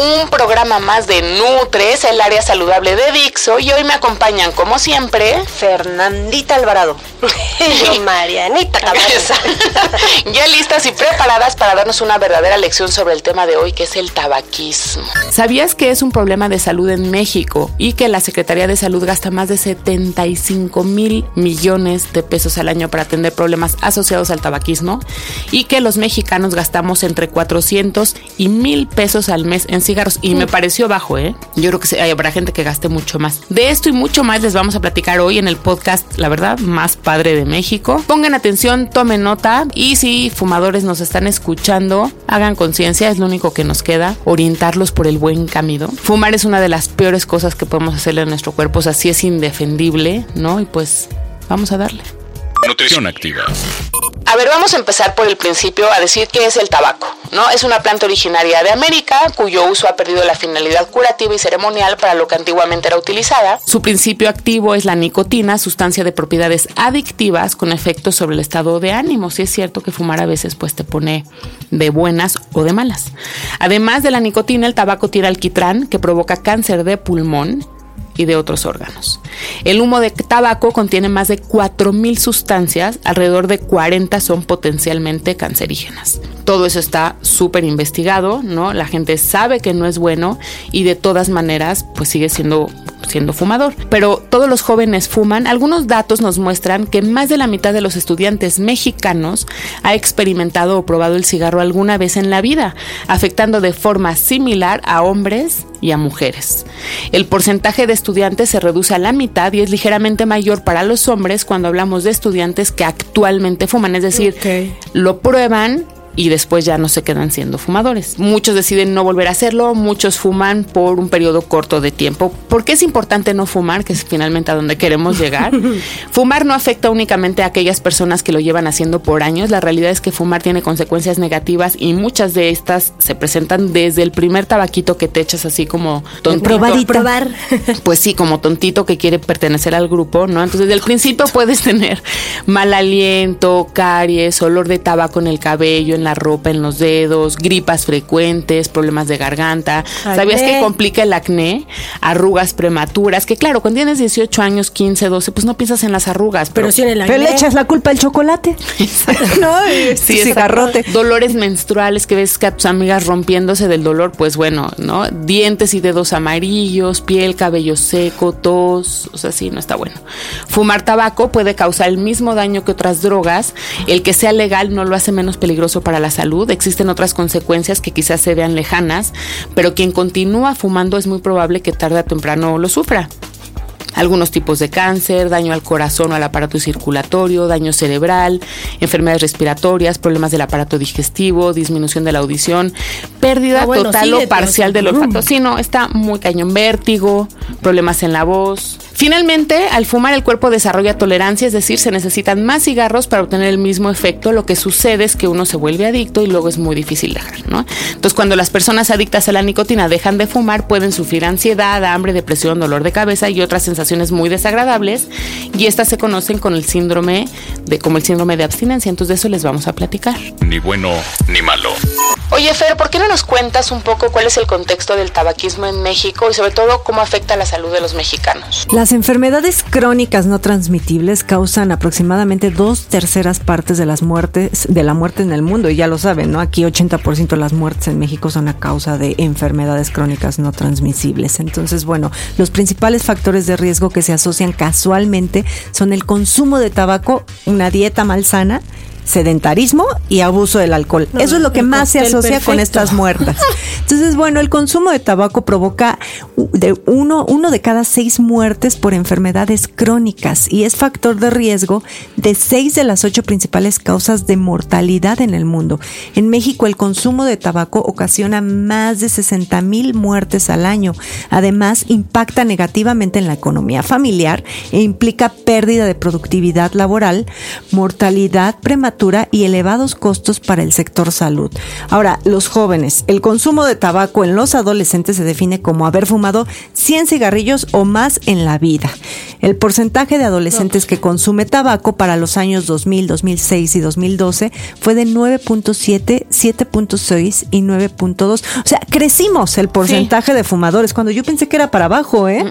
Un programa más de Nutres, el área saludable de Dixo, y hoy me acompañan, como siempre, Fernandita Alvarado. y yo, Marianita Cabeza. ya listas y preparadas para darnos una verdadera lección sobre el tema de hoy, que es el tabaquismo. ¿Sabías que es un problema de salud en México y que la Secretaría de Salud gasta más de 75 mil millones de pesos al año para atender problemas asociados al tabaquismo? Y que los mexicanos gastamos entre 400 y mil pesos al mes en cigarros. Y me pareció bajo, ¿eh? Yo creo que habrá gente que gaste mucho más. De esto y mucho más les vamos a platicar hoy en el podcast, la verdad, más padre de México. Pongan atención, tomen nota y si fumadores nos están escuchando, hagan conciencia, es lo único que nos queda, orientarlos por el buen camino. Fumar es una de las peores cosas que podemos hacerle a nuestro cuerpo, o sea, sí es indefendible, ¿no? Y pues vamos a darle. Nutrición activa. A ver, vamos a empezar por el principio a decir qué es el tabaco, ¿no? Es una planta originaria de América cuyo uso ha perdido la finalidad curativa y ceremonial para lo que antiguamente era utilizada. Su principio activo es la nicotina, sustancia de propiedades adictivas con efectos sobre el estado de ánimo. Si es cierto que fumar a veces pues te pone de buenas o de malas. Además de la nicotina, el tabaco tiene alquitrán que provoca cáncer de pulmón y de otros órganos. El humo de tabaco contiene más de 4.000 sustancias, alrededor de 40 son potencialmente cancerígenas. Todo eso está súper investigado, ¿no? La gente sabe que no es bueno y de todas maneras pues sigue siendo siendo fumador. Pero todos los jóvenes fuman. Algunos datos nos muestran que más de la mitad de los estudiantes mexicanos ha experimentado o probado el cigarro alguna vez en la vida, afectando de forma similar a hombres y a mujeres. El porcentaje de estudiantes se reduce a la mitad y es ligeramente mayor para los hombres cuando hablamos de estudiantes que actualmente fuman, es decir, lo prueban y después ya no se quedan siendo fumadores. Muchos deciden no volver a hacerlo, muchos fuman por un periodo corto de tiempo. ¿Por qué es importante no fumar? Que es finalmente a donde queremos llegar. fumar no afecta únicamente a aquellas personas que lo llevan haciendo por años. La realidad es que fumar tiene consecuencias negativas y muchas de estas se presentan desde el primer tabaquito que te echas así como tontito. Probar y probar. Pues sí, como tontito que quiere pertenecer al grupo, ¿no? Entonces, desde el principio puedes tener mal aliento, caries, olor de tabaco en el cabello, en la ropa, en los dedos, gripas frecuentes, problemas de garganta. ¿Sabías que complica el acné? Arrugas prematuras, que claro, cuando tienes 18 años, 15, 12, pues no piensas en las arrugas. Pero, sí en el acné. Pero le echas la culpa al chocolate. no, sí, cigarrote. Dolores menstruales que ves que a tus amigas rompiéndose del dolor, pues bueno, ¿no? Dientes y dedos amarillos, piel, cabello seco, tos, o sea, sí, no está bueno. Fumar tabaco puede causar el mismo daño que otras drogas. El que sea legal no lo hace menos peligroso para la salud. Existen otras consecuencias que quizás se vean lejanas, pero quien continúa fumando es muy probable que tarde o temprano lo sufra algunos tipos de cáncer, daño al corazón o al aparato circulatorio, daño cerebral, enfermedades respiratorias, problemas del aparato digestivo, disminución de la audición, pérdida Ah, total o parcial del olfato. Sí, no, está muy cañón, vértigo, problemas en la voz. Finalmente, al fumar el cuerpo desarrolla tolerancia, es decir, se necesitan más cigarros para obtener el mismo efecto. Lo que sucede es que uno se vuelve adicto y luego es muy difícil dejar, ¿no? Entonces, cuando las personas adictas a la nicotina dejan de fumar, pueden sufrir ansiedad, hambre, depresión, dolor de cabeza y otras sensaciones muy desagradables. Y estas se conocen con el síndrome de como el síndrome de abstinencia. Entonces, de eso les vamos a platicar. Ni bueno ni malo. Oye, Fer, ¿por qué no nos cuentas un poco cuál es el contexto del tabaquismo en México y sobre todo cómo afecta la salud de los mexicanos? Las enfermedades crónicas no transmitibles causan aproximadamente dos terceras partes de las muertes, de la muerte en el mundo. Y ya lo saben, ¿no? Aquí 80% de las muertes en México son a causa de enfermedades crónicas no transmisibles. Entonces, bueno, los principales factores de riesgo que se asocian casualmente son el consumo de tabaco, una dieta malsana, sedentarismo y abuso del alcohol. Eso es lo que más se asocia con estas muertas. Entonces, bueno, el consumo de tabaco provoca de uno, uno de cada seis muertes por enfermedades crónicas y es factor de riesgo de seis de las ocho principales causas de mortalidad en el mundo. En México, el consumo de tabaco ocasiona más de 60 mil muertes al año. Además, impacta negativamente en la economía familiar e implica pérdida de productividad laboral, mortalidad prematura y elevados costos para el sector salud. Ahora, los jóvenes, el consumo de tabaco en los adolescentes se define como haber fumado 100 cigarrillos o más en la vida. El porcentaje de adolescentes que consume tabaco para los años 2000, 2006 y 2012 fue de 9.7, 7.6 y 9.2. O sea, crecimos el porcentaje de fumadores cuando yo pensé que era para abajo, ¿eh?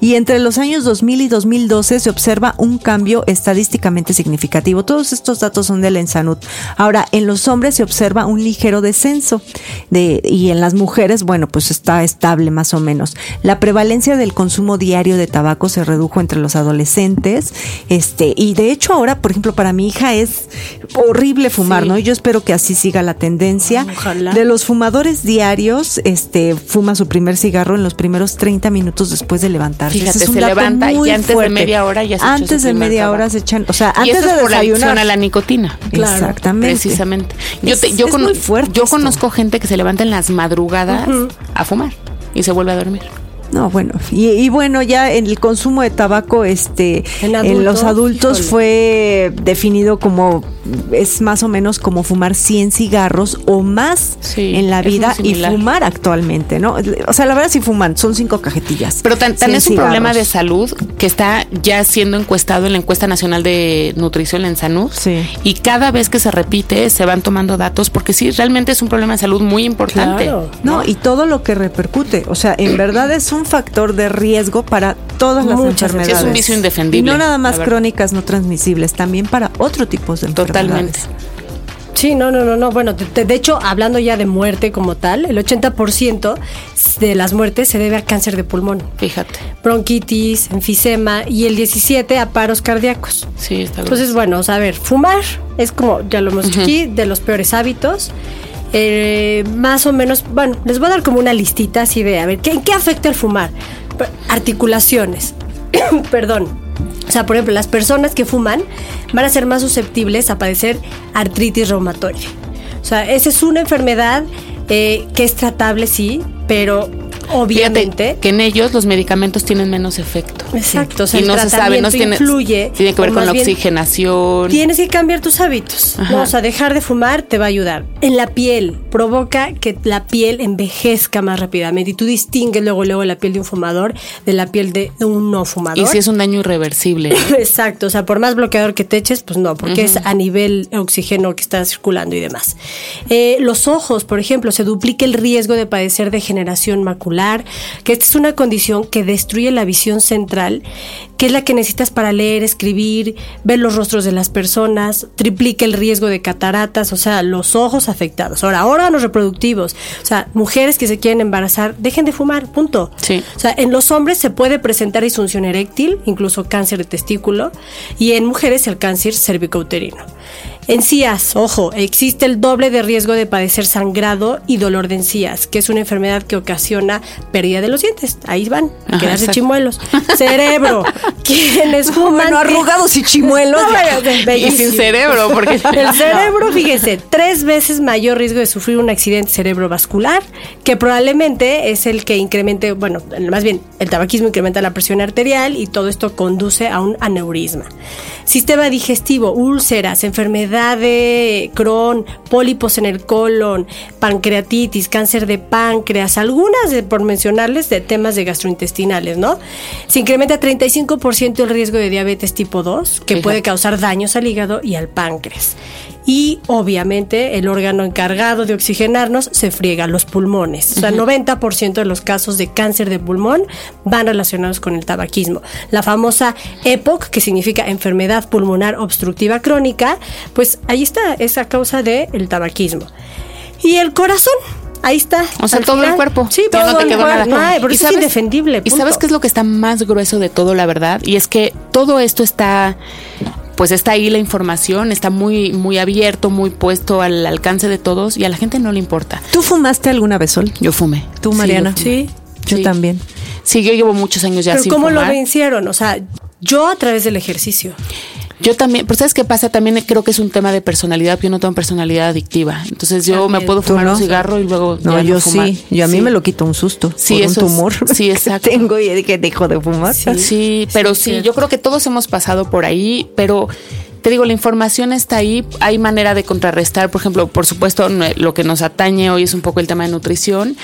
Y entre los años 2000 y 2012 se observa un cambio estadísticamente significativo. Todos estos datos son del Ensanud. Ahora, en los hombres se observa un ligero descenso de, y en las mujeres, bueno, pues está estable más o menos. La prevalencia del consumo diario de tabaco se redujo entre los adolescentes, este, y de hecho ahora, por ejemplo, para mi hija es horrible fumar, ¿no? Y yo espero que así siga la tendencia. De los fumadores diarios, este, fuma su primer cigarro en los primeros 30 minutos después de levantarse. Fíjate, se levanta y antes de media hora ya se Antes de media hora se echan, o sea, antes de por desayunar. a la nicotina. Exactamente. Precisamente. Yo, Es- te- yo, es muy fuerte yo esto. conozco gente que se levanta en las madrugadas a fumar y se vuelve a dormir. No, bueno, y, y bueno, ya en el consumo de tabaco, este, En en, los adultos, híjole. fue definido como es más o menos como fumar 100 cigarros o más Sí, en la vida y fumar actualmente, ¿no? O sea, la verdad sí fuman, son cinco cajetillas. Pero tan, tan 100 es un problema de salud que está ya siendo encuestado en la encuesta nacional de nutrición en Sanur. Sí. Y cada vez que se repite se van tomando datos porque sí, realmente es un problema de salud muy importante. Claro. No, y todo lo que repercute. O sea, en verdad es un factor de riesgo para todas las Muchas enfermedades. Es un vicio indefendible, Y no nada más crónicas no transmisibles, también para otro tipo de enfermedades. Totalmente. Sí, no, no, no, no. Bueno, de, de hecho, hablando ya de muerte como tal, el 80% de las muertes se debe a cáncer de pulmón, Fíjate. bronquitis, enfisema y el 17 a paros cardíacos. Sí, está bien. Entonces, bueno, a ver, fumar es como, ya lo hemos dicho aquí, de los peores hábitos. Eh, más o menos, bueno, les voy a dar como una listita así de, a ver, ¿qué, ¿en qué afecta el fumar? Articulaciones, perdón. O sea, por ejemplo, las personas que fuman van a ser más susceptibles a padecer artritis reumatoide. O sea, esa es una enfermedad eh, que es tratable, sí, pero obviamente... Fíjate que en ellos los medicamentos tienen menos efecto. Exacto, o sea, y el no se sabe, no tiene, influye, tiene que ver con la oxigenación. Tienes que cambiar tus hábitos. Ajá. ¿no? O sea, dejar de fumar te va a ayudar. En la piel, provoca que la piel envejezca más rápidamente. Y tú distingues luego, luego la piel de un fumador de la piel de un no fumador. Y si es un daño irreversible. ¿no? Exacto, o sea, por más bloqueador que te eches, pues no, porque es a nivel oxígeno que está circulando y demás. Eh, los ojos, por ejemplo, se duplica el riesgo de padecer degeneración macular, que esta es una condición que destruye la visión central, que es la que necesitas para leer, escribir, ver los rostros de las personas, triplica el riesgo de cataratas, o sea, los ojos afectados. Ahora, órganos reproductivos, o sea, mujeres que se quieren embarazar, dejen de fumar, punto. Sí. O sea, en los hombres se puede presentar disfunción eréctil, incluso cáncer de testículo, y en mujeres el cáncer cervicouterino. Encías, ojo, existe el doble de riesgo de padecer sangrado y dolor de encías, que es una enfermedad que ocasiona pérdida de los dientes. Ahí van, a quedarse chimuelos. Cerebro, quienes fuman. Bueno, arrugados y chimuelos. No, y sin cerebro, porque El cerebro, fíjese, tres veces mayor riesgo de sufrir un accidente cerebrovascular, que probablemente es el que incremente, bueno, más bien, el tabaquismo incrementa la presión arterial y todo esto conduce a un aneurisma. Sistema digestivo, úlceras, enfermedad de Crohn, pólipos en el colon, pancreatitis, cáncer de páncreas, algunas, de, por mencionarles, de temas de gastrointestinales, ¿no? Se incrementa 35% el riesgo de diabetes tipo 2, que Fíjate. puede causar daños al hígado y al páncreas. Y obviamente el órgano encargado de oxigenarnos se friega los pulmones. O sea, 90% de los casos de cáncer de pulmón van relacionados con el tabaquismo. La famosa EPOC, que significa enfermedad pulmonar obstructiva crónica, pues ahí está esa causa del tabaquismo. Y el corazón, ahí está. O sea, todo el cuerpo. Sí, todo no te quedó nada. Ay, pero ¿Y eso es indefendible. ¿Y sabes qué es lo que está más grueso de todo, la verdad? Y es que todo esto está, pues está ahí la información, está muy, muy abierto, muy puesto al alcance de todos y a la gente no le importa. ¿Tú fumaste alguna vez, Sol? Yo fumé. ¿Tú, Sí, Mariana? yo. Sí. Yo Sí. también. Sí, yo llevo muchos años ya Pero sin ¿cómo lo vencieron? O sea, yo a través del ejercicio. Yo también, pero ¿sabes qué pasa? También creo que es un tema de personalidad. Yo no tengo personalidad adictiva. Entonces yo También. me puedo ¿Tú fumar no? un cigarro y luego No, ya yo fumar. sí. Yo a mí Sí. me lo quitó un susto. Sí, por eso un es- tumor. sí, que exacto. tengo y que dejo de fumar. Sí, pero sí, sí, yo creo que todos hemos pasado por ahí, pero te digo, la información está ahí, hay manera de contrarrestar, por ejemplo, por supuesto, lo que nos atañe hoy es un poco el tema de nutrición.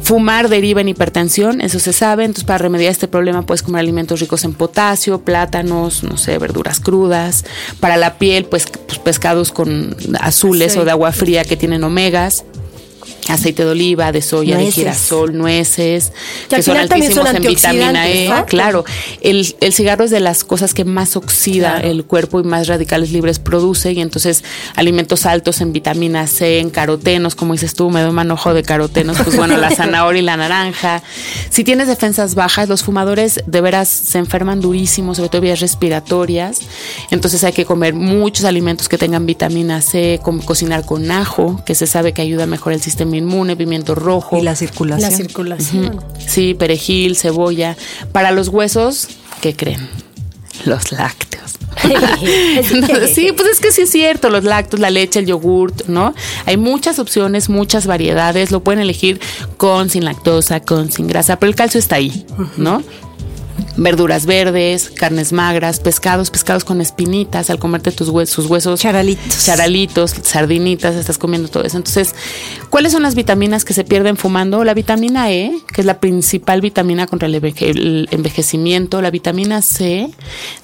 Fumar deriva en hipertensión, eso se sabe, entonces para remediar este problema puedes comer alimentos ricos en potasio, plátanos, no sé, verduras crudas. Para la piel, pues, pues, pescados con azules o de agua fría que tienen omegas. Aceite de oliva, de soya, de girasol, nueces, Que que son altísimos son en vitamina E. Claro, el, el cigarro es de las cosas que más oxida Claro. el cuerpo y más radicales libres produce y entonces alimentos altos en vitamina C, en carotenos, como dices tú, me doy un manojo de carotenos, pues bueno, la zanahoria y la naranja. Si tienes defensas bajas, los fumadores de veras se enferman durísimo, sobre todo vías respiratorias, entonces hay que comer muchos alimentos que tengan vitamina C, como cocinar con ajo, que se sabe que ayuda a mejorar el sistema inmune, pimiento rojo. Y la circulación. La circulación. Sí, perejil, cebolla. Para los huesos, ¿qué creen? Los lácteos. Entonces, sí, pues es que sí es cierto, los lácteos, la leche, el yogurt, ¿no? Hay muchas opciones, muchas variedades, lo pueden elegir con, sin lactosa, con, sin grasa, pero el calcio está ahí, ¿no? Verduras verdes, carnes magras, pescados, pescados con espinitas, al comerte tus huesos, sus huesos. Charalitos. Charalitos, sardinitas, estás comiendo todo eso. Entonces, ¿cuáles son las vitaminas que se pierden fumando? La vitamina E, que es la principal vitamina contra el, enveje- el envejecimiento, la vitamina C.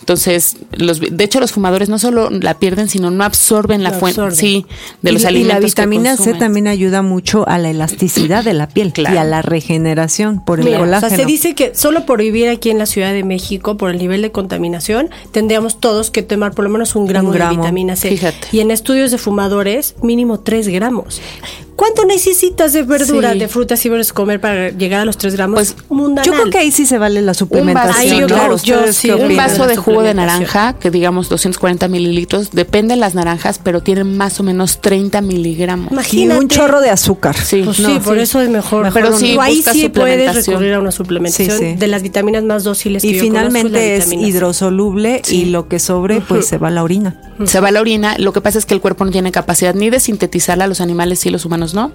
Entonces, los, de hecho, los fumadores no solo la pierden, sino no absorben la fuente, absorben. sí, de y, los la- y alimentos. la que vitamina C también ayuda mucho a la elasticidad de la piel Claro. y a la regeneración por el Mira, o sea, se dice que solo por vivir aquí en la Ciudad de México, por el nivel de contaminación, tendríamos todos que tomar por lo menos un gramo, Un gramo, de vitamina C. fíjate. Y en estudios de fumadores, mínimo 3 gramos. ¿Cuánto necesitas de verdura, Sí. de frutas y verdes comer para llegar a los 3 gramos? Pues, mundanal. Yo creo que ahí sí se vale la suplementación. Ahí yo ¿no? creo- ¿Ustedes yo qué sí, Un vaso de jugo de naranja, que digamos 240 mililitros, depende de las naranjas, pero tienen más o menos 30 miligramos. Y Imagínate. un chorro de azúcar. Sí. Pues No, sí, por eso es mejor. Mejor Pero sí, ahí sí puedes recurrir a una suplementación Sí, sí. de las vitaminas más dóciles que Y yo conozco, finalmente es hidrosoluble Sí. y lo que sobre pues se va a la orina. Se va a la orina, lo que pasa es que el cuerpo no tiene capacidad ni de sintetizarla, los animales sí, los humanos no,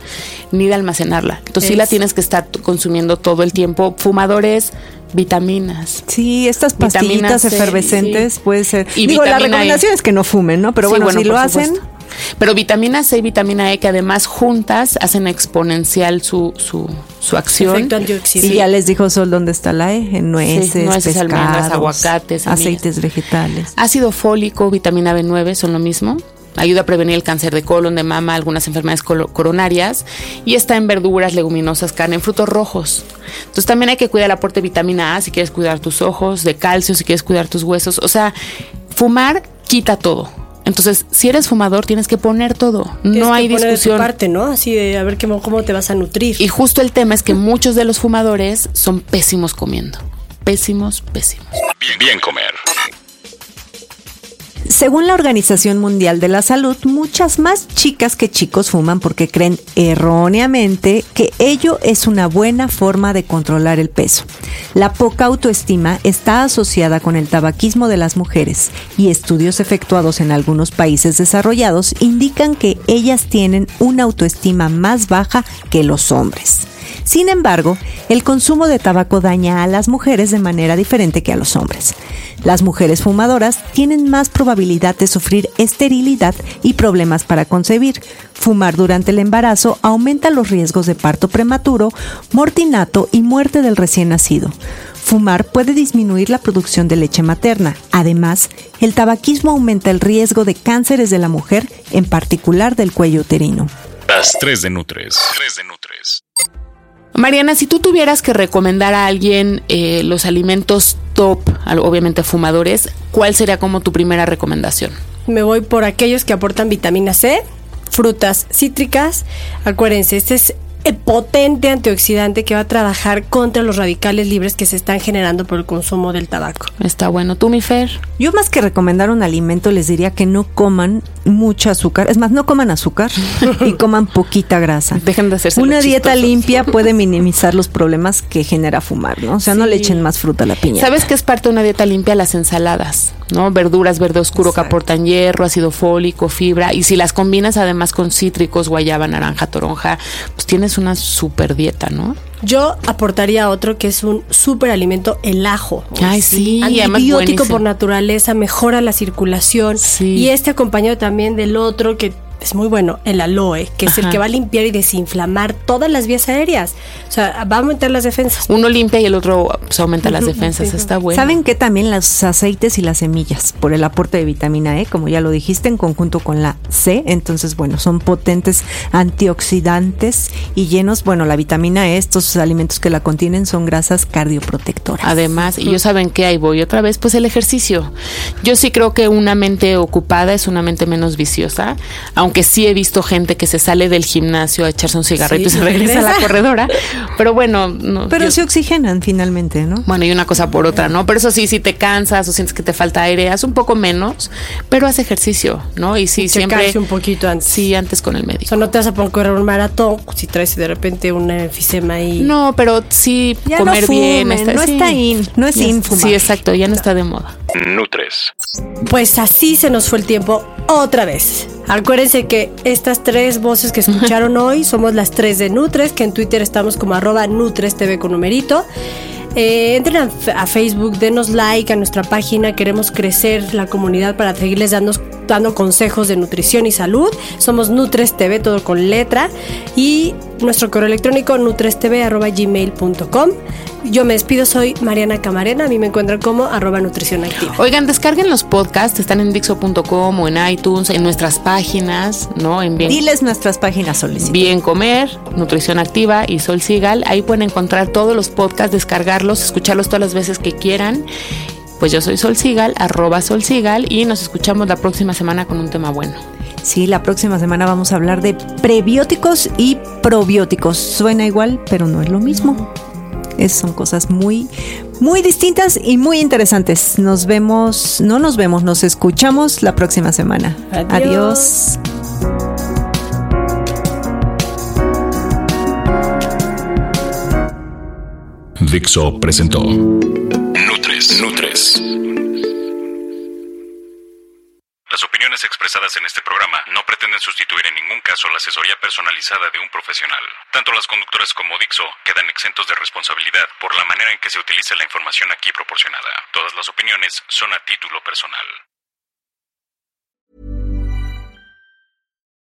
ni de almacenarla. Entonces sí la Es- tienes que estar consumiendo todo el tiempo. Fumadores, vitaminas. Sí, estas pastillitas C, efervescentes sí. puede ser. Y Digo, la vitamina recomendación E. es que no fumen, ¿no? Pero Sí, bueno, si lo hacen, supuesto. Pero vitamina C y vitamina E que además juntas hacen exponencial su, su, su acción. Y ya les dijo Sol dónde está la E, en nueces, nueces, almendras, pescados, aguacates, semillas. aceites vegetales. Ácido fólico, vitamina B9 son lo mismo. Ayuda a prevenir el cáncer de colon, de mama, algunas enfermedades coronarias. Y está en verduras, leguminosas, carne, en frutos rojos. Entonces también hay que cuidar el aporte de vitamina A si quieres cuidar tus ojos, de calcio si quieres cuidar tus huesos. O sea, fumar quita todo. Entonces, si eres fumador, tienes que poner todo. Tienes No que hay poner de tu discusión. parte, ¿no? Así de a ver cómo, cómo te vas a nutrir. Y justo el tema es que muchos de los fumadores son pésimos comiendo. Pésimos, pésimos. Bien, bien comer. Según la Organización Mundial de la Salud, muchas más chicas que chicos fuman porque creen erróneamente que ello es una buena forma de controlar el peso. La poca autoestima está asociada con el tabaquismo de las mujeres y estudios efectuados en algunos países desarrollados indican que ellas tienen una autoestima más baja que los hombres. Sin embargo, el consumo de tabaco daña a las mujeres de manera diferente que a los hombres. Las mujeres fumadoras tienen más probabilidad de sufrir esterilidad y problemas para concebir. Fumar durante el embarazo aumenta los riesgos de parto prematuro, mortinato y muerte del recién nacido. Fumar puede disminuir la producción de leche materna. Además, el tabaquismo aumenta el riesgo de cánceres de la mujer, en particular del cuello uterino. Las 3 de Nutres. 3 de Nutres. Mariana, si tú tuvieras que recomendar a alguien eh, los alimentos top, obviamente fumadores, ¿cuál sería como tu primera recomendación? Me voy por aquellos que aportan vitamina C, frutas cítricas. Acuérdense, este es potente antioxidante que va a trabajar contra los radicales libres que se están generando por el consumo del tabaco. Está bueno. ¿Tú, mi Fer? Yo más que recomendar un alimento les diría que no coman mucho azúcar. Es más, no coman azúcar y coman poquita grasa. Dejen de hacerse Una dieta limpia puede minimizar los problemas que genera fumar, ¿no? O sea, no le echen más fruta a la piña. ¿Sabes qué es parte de una dieta limpia? Las ensaladas, ¿no? Verduras verde oscuro que aportan hierro, ácido fólico, fibra. Y si las combinas además con cítricos, guayaba, naranja, toronja, pues tienes una super dieta, ¿no? Yo aportaría otro que es un super alimento, el ajo. Ay, sí, antibiótico por naturaleza, mejora la circulación. Y este acompañado también del otro que es muy bueno, el aloe, que es el que va a limpiar y desinflamar todas las vías aéreas. O sea, va a aumentar las defensas. Uno limpia y el otro pues, aumenta las defensas. Está bueno. ¿Saben que también los aceites y las semillas, por el aporte de vitamina E, como ya lo dijiste, en conjunto con la C? Entonces, bueno, son potentes antioxidantes y llenos, bueno, la vitamina E, estos alimentos que la contienen son grasas cardioprotectoras. Además, y yo saben que ahí voy otra vez, pues el ejercicio. Yo sí creo que una mente ocupada es una mente menos viciosa, aunque que sí he visto gente que se sale del gimnasio a echarse un cigarrito y se regresa a la corredora. Pero bueno, no, pero se oxigenan finalmente, ¿no? Bueno, y una cosa por otra, ¿no? Pero eso sí, si te cansas o sientes que te falta aire, haz un poco menos, pero haz ejercicio, ¿no? Y sí, siempre. un poquito antes. Sí, antes con el médico. O sea, no te vas a poner correr un maratón si traes de repente un enfisema ahí. No, pero sí comer bien. no está in, no es in Sí, exacto, ya no está de moda. Nutres. Pues así se nos fue el tiempo otra vez. Acuérdense que estas tres voces que escucharon hoy somos las tres de Nutres, que en Twitter estamos como arroba Nutres TV con numerito. Eh, entren a, Facebook, denos like a nuestra página, queremos crecer la comunidad para seguirles dando, dando consejos de nutrición y salud. Somos Nutres TV, todo con letra. Y nuestro correo electrónico nutrestv.gmail.com. Yo me despido, soy Mariana Camarena, a mí me encuentran como arroba nutrición activa. Oigan, descarguen los podcasts, están en Dixo.com o en iTunes, en nuestras páginas, ¿no? En bien, Diles nuestras páginas solicitadas. Bien Comer, Nutrición Activa y Sol Sigal. Ahí pueden encontrar todos los podcasts, descargarlos, escucharlos todas las veces que quieran. Pues yo soy Sol Sigal, arroba Sol Sigal, y nos escuchamos la próxima semana con un tema bueno. Sí, la próxima semana vamos a hablar de prebióticos y probióticos. Suena igual, pero no es lo mismo. Es, son cosas muy, muy distintas y muy interesantes. Nos vemos, no nos vemos, nos escuchamos la próxima semana. Adiós. Dixo presentó. Nutres. Las opiniones expresadas en este programa no pretenden sustituir en ningún caso la asesoría personalizada de un profesional. Tanto las conductoras como Dixo quedan exentos de responsabilidad por la manera en que se utiliza la información aquí proporcionada. Todas las opiniones son a título personal.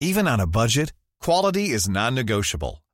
Even on a budget, quality is non-negotiable.